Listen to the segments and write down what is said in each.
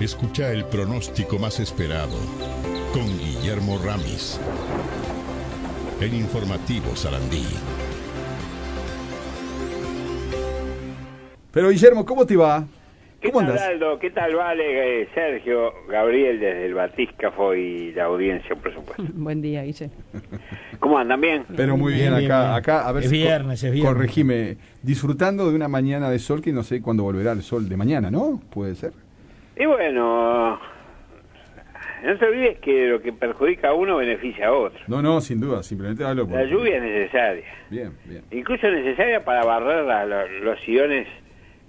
Escucha el pronóstico más esperado con Guillermo Ramis. El informativo Sarandí. Pero Guillermo, ¿cómo te va? ¿Qué ¿Cómo tal, andas? Aldo? ¿Qué tal, Vale? Eh, Sergio, Gabriel desde el Batíscafo y la audiencia, por supuesto. Buen día, Guille. ¿Cómo andan? ¿Bien? Pero muy bien, acá, bien. acá, a ver Es si co- viernes, es viernes. Corregime, disfrutando de una mañana de sol que no sé cuándo volverá el sol de mañana, ¿no? Puede ser. Y bueno, no te olvides que lo que perjudica a uno beneficia a otro. No, no, sin duda, simplemente hablo por... La lluvia es necesaria. Bien, bien. Incluso es necesaria para barrer la- la- los iones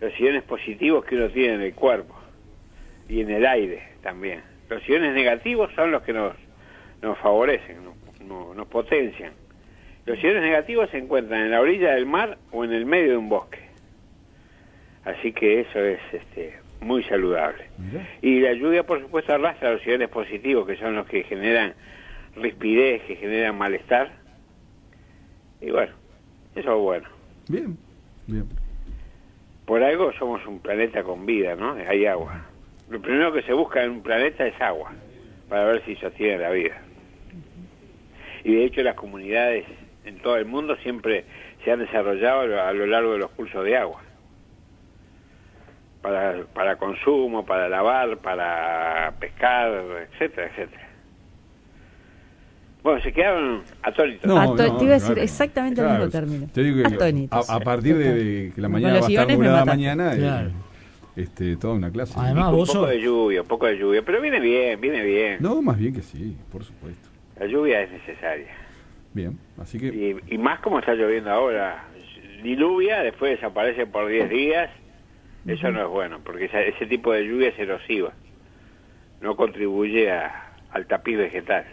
los iones positivos que uno tiene en el cuerpo y en el aire también. Los iones negativos son los que nos, nos favorecen, nos, nos- nos potencian. Los iones negativos se encuentran en la orilla del mar o en el medio de un bosque. Así que eso es este, muy saludable. Y la lluvia, por supuesto, arrastra los iones positivos, que son los que generan rispidez, que generan malestar. Y bueno, eso es bueno. Bien, bien. Por algo somos un planeta con vida, ¿no? Hay agua. Lo primero que se busca en un planeta es agua, para ver si sostiene la vida. Y de hecho las comunidades en todo el mundo siempre se han desarrollado a lo largo de los cursos de agua. Para, para consumo, para lavar, para pescar, etcétera, etcétera. Bueno, se quedaron atónitos. No, Ato- no, te iba a decir claro. exactamente el mismo término. Te digo que Atónitos. a, a partir de, de que la mañana va a estar nublada mañana, eh, Claro. este, toda una clase. Además, un vos poco sos- de lluvia, un poco de lluvia, pero viene bien, viene bien. No, más bien que sí, por supuesto. La lluvia es necesaria. Bien, así que... Y, y más como está lloviendo ahora. Diluvia, después desaparece por 10 días. Eso no es bueno, porque esa- ese tipo de lluvia es erosiva. No contribuye a- al tapiz vegetal.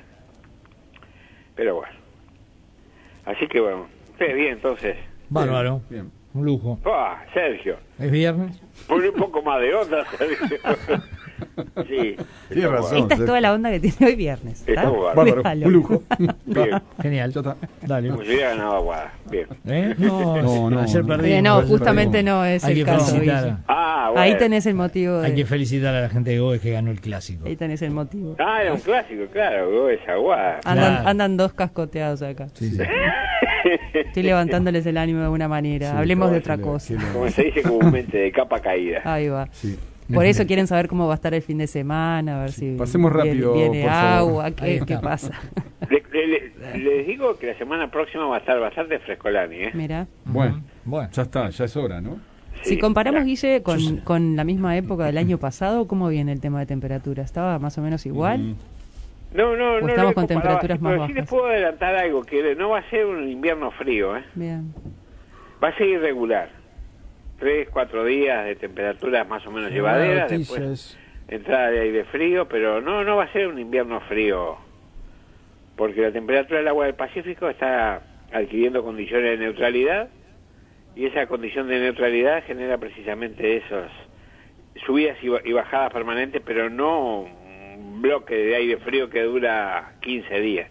Pero bueno. Así que bueno. Ustedes bien, entonces. Bárbaro. Bien. Un lujo. Ah, Sergio. Es viernes. Ponle un poco más de onda, Sergio. Sí. Tiene está razón. Esta es toda la onda que tiene hoy viernes. Está bárbaro. Un lujo. Bien. Genial. Ya está. Dale. Como si hubiera ganado Aguada. Bien. ¿Eh? No, No, no, ayer no. perdimos. Eh, no, justamente no es Hay el que caso. felicitar. Ah, bueno. Ahí tenés el motivo. Hay que De, felicitar a la gente de Goes que ganó el clásico. ahí tenés el motivo. Ah, era un clásico, claro. Go es Aguada. Andan, Claro. andan dos cascoteados acá. Sí, sí. Estoy levantándoles el ánimo de alguna manera. Sí, Hablemos de otra cosa. Como se dice comúnmente, de capa caída. Ahí va. Sí. Por eso quieren saber cómo va a estar el fin de semana, a ver si Pasemos viene- rápido, viene, por favor. agua, Ahí qué, pasa. Le- le- le- les digo que la semana próxima va a estar bastante frescolani, ¿eh? Mira, Bueno, Bueno. ya está, ya es hora, ¿no? Sí. si comparamos, Ya. Guille, con, con la misma época del año pasado, ¿cómo viene el tema de temperatura? ¿Estaba más o menos igual? Mm. No, no, ¿O no. estamos con temperaturas más pero sí les bajas? puedo adelantar algo, que no va a ser un invierno frío, ¿eh? Bien. Va a ser irregular. Tres, cuatro días de temperaturas más o menos llevaderas, después entrada de aire frío, pero no, no va a ser un invierno frío, porque la temperatura del agua del Pacífico está adquiriendo condiciones de neutralidad y esa condición de neutralidad genera precisamente esos subidas y ba- y bajadas permanentes, pero no un bloque de aire frío que dura 15 días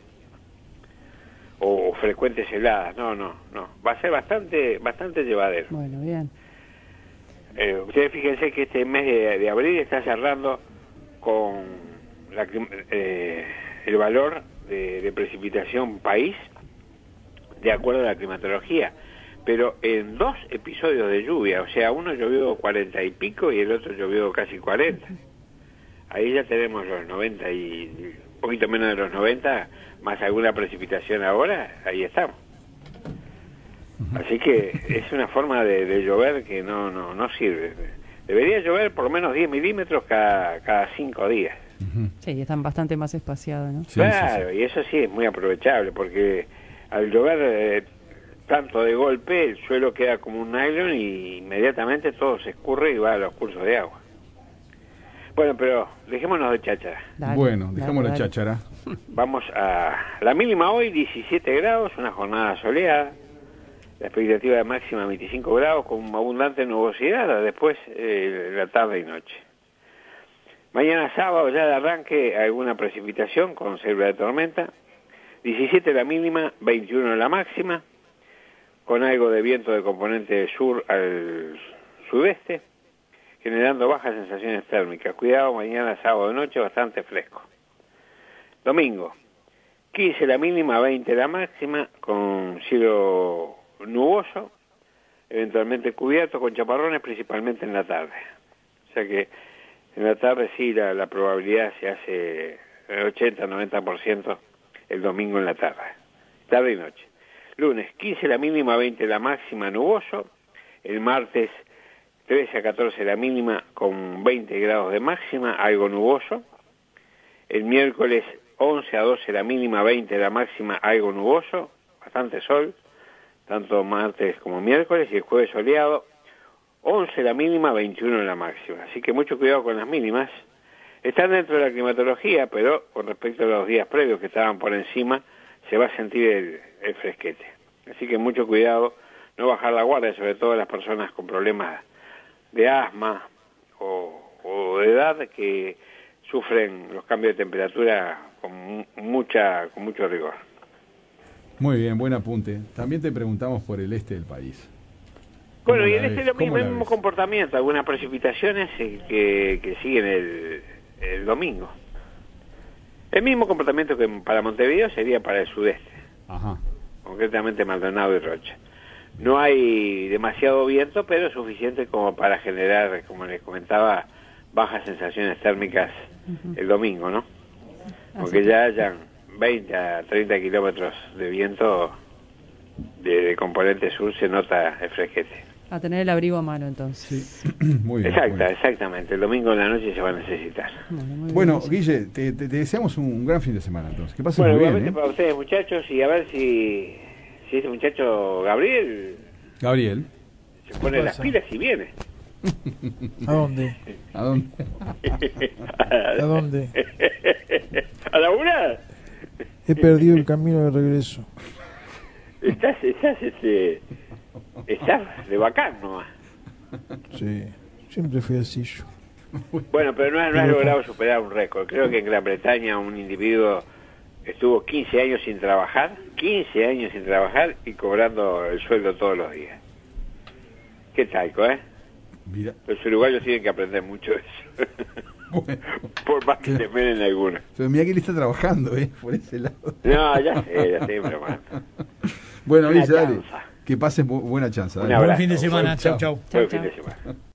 o, o frecuentes heladas, no, no, no, va a ser bastante, bastante llevadero. Bueno, bien. Eh, ustedes fíjense que este mes de, abril está cerrando con la eh, el valor de, precipitación país de acuerdo a la climatología, pero en dos episodios de lluvia, o sea, uno llovió cuarenta y pico y el otro llovió casi 40. Ahí ya tenemos los 90 y un poquito menos de los 90, más alguna precipitación ahora, ahí estamos. Así que es una forma de, de llover que no, no, no sirve. Debería llover por lo menos 10 milímetros cada, cada 5 días. Sí, están bastante más espaciados, ¿no? Sí, sí, claro, y eso sí es muy aprovechable porque al llover eh, tanto de golpe el suelo queda como un nylon y inmediatamente todo se escurre y va a los cursos de agua. Bueno, pero dejémonos de cháchara. Dale, Bueno, dale, dejamos la cháchara. Vamos a la mínima hoy 17 grados, una jornada soleada. La expectativa de máxima 25 grados con abundante nubosidad después eh, la tarde y noche. Mañana sábado ya de arranque alguna precipitación con célula de tormenta. 17 la mínima, 21 la máxima, con algo de viento de componente sur al sudeste. generando bajas sensaciones térmicas. Cuidado, mañana sábado de noche bastante fresco. Domingo, 15 la mínima, 20 la máxima, con cielo nuboso, eventualmente cubierto con chaparrones, principalmente en la tarde. O sea que en la tarde sí la, la probabilidad se hace 80-90% el domingo en la tarde, tarde y noche. Lunes, 15 la mínima, 20 la máxima, nuboso. El martes, 13 a 14 la mínima, con 20 grados de máxima, algo nuboso. El miércoles, 11 a 12 la mínima, 20 la máxima, algo nuboso, bastante sol, tanto martes como miércoles, y el jueves soleado, 11 la mínima, 21 la máxima. Así que mucho cuidado con las mínimas. Están dentro de la climatología, pero con respecto a los días previos que estaban por encima, se va a sentir el, el fresquete. Así que mucho cuidado, no bajar la guardia, sobre todo las personas con problemas de asma o, o de edad que sufren los cambios de temperatura con mu- mucha con mucho rigor. Muy bien, buen apunte. También te preguntamos por el este del país. Bueno, ¿Cómo y en este ves? lo mismo, ¿Cómo la el mismo comportamiento, algunas precipitaciones eh, que, que siguen el, el domingo. El mismo comportamiento que para Montevideo sería para el sudeste, Ajá. concretamente Maldonado y Rocha. No hay demasiado viento, pero suficiente como para generar, como les comentaba, bajas sensaciones térmicas el domingo, ¿no? Aunque Así ya hayan 20 a 30 kilómetros de viento de, de componente sur, se nota el fresquete. A tener el abrigo a mano entonces. Muy bien. Exacta, muy bien. exactamente. El domingo en la noche se va a necesitar. Bueno, bien, Guille. Te, te- te deseamos un gran fin de semana entonces. Que pases Bueno, muy bien. igualmente ¿eh? para ustedes, muchachos, y a ver si, si este muchacho Gabriel Gabriel, se pone las pilas y viene. ¿A dónde? ¿a dónde? ¿A dónde? ¿A laburar? He perdido el camino de regreso. Estás, estás, este, estás de bacán nomás. Sí, siempre fui así yo. Bueno, pero no, has- no has logrado superar un récord. Creo que en Gran Bretaña un individuo estuvo 15 años sin trabajar, 15 años sin trabajar y cobrando el sueldo todos los días. Qué talco, ¿eh? Mira, Los uruguayos tienen que aprender mucho de eso. bueno. Por más que se en alguna. Pero mira que él está trabajando, ¿eh? Por ese lado. No, ya sé, ya sé, pero bueno. Guille, dale. Que pases bu- buena chance. Buen fin de semana. Chau, Chau, chau. Buen Chau, fin de semana.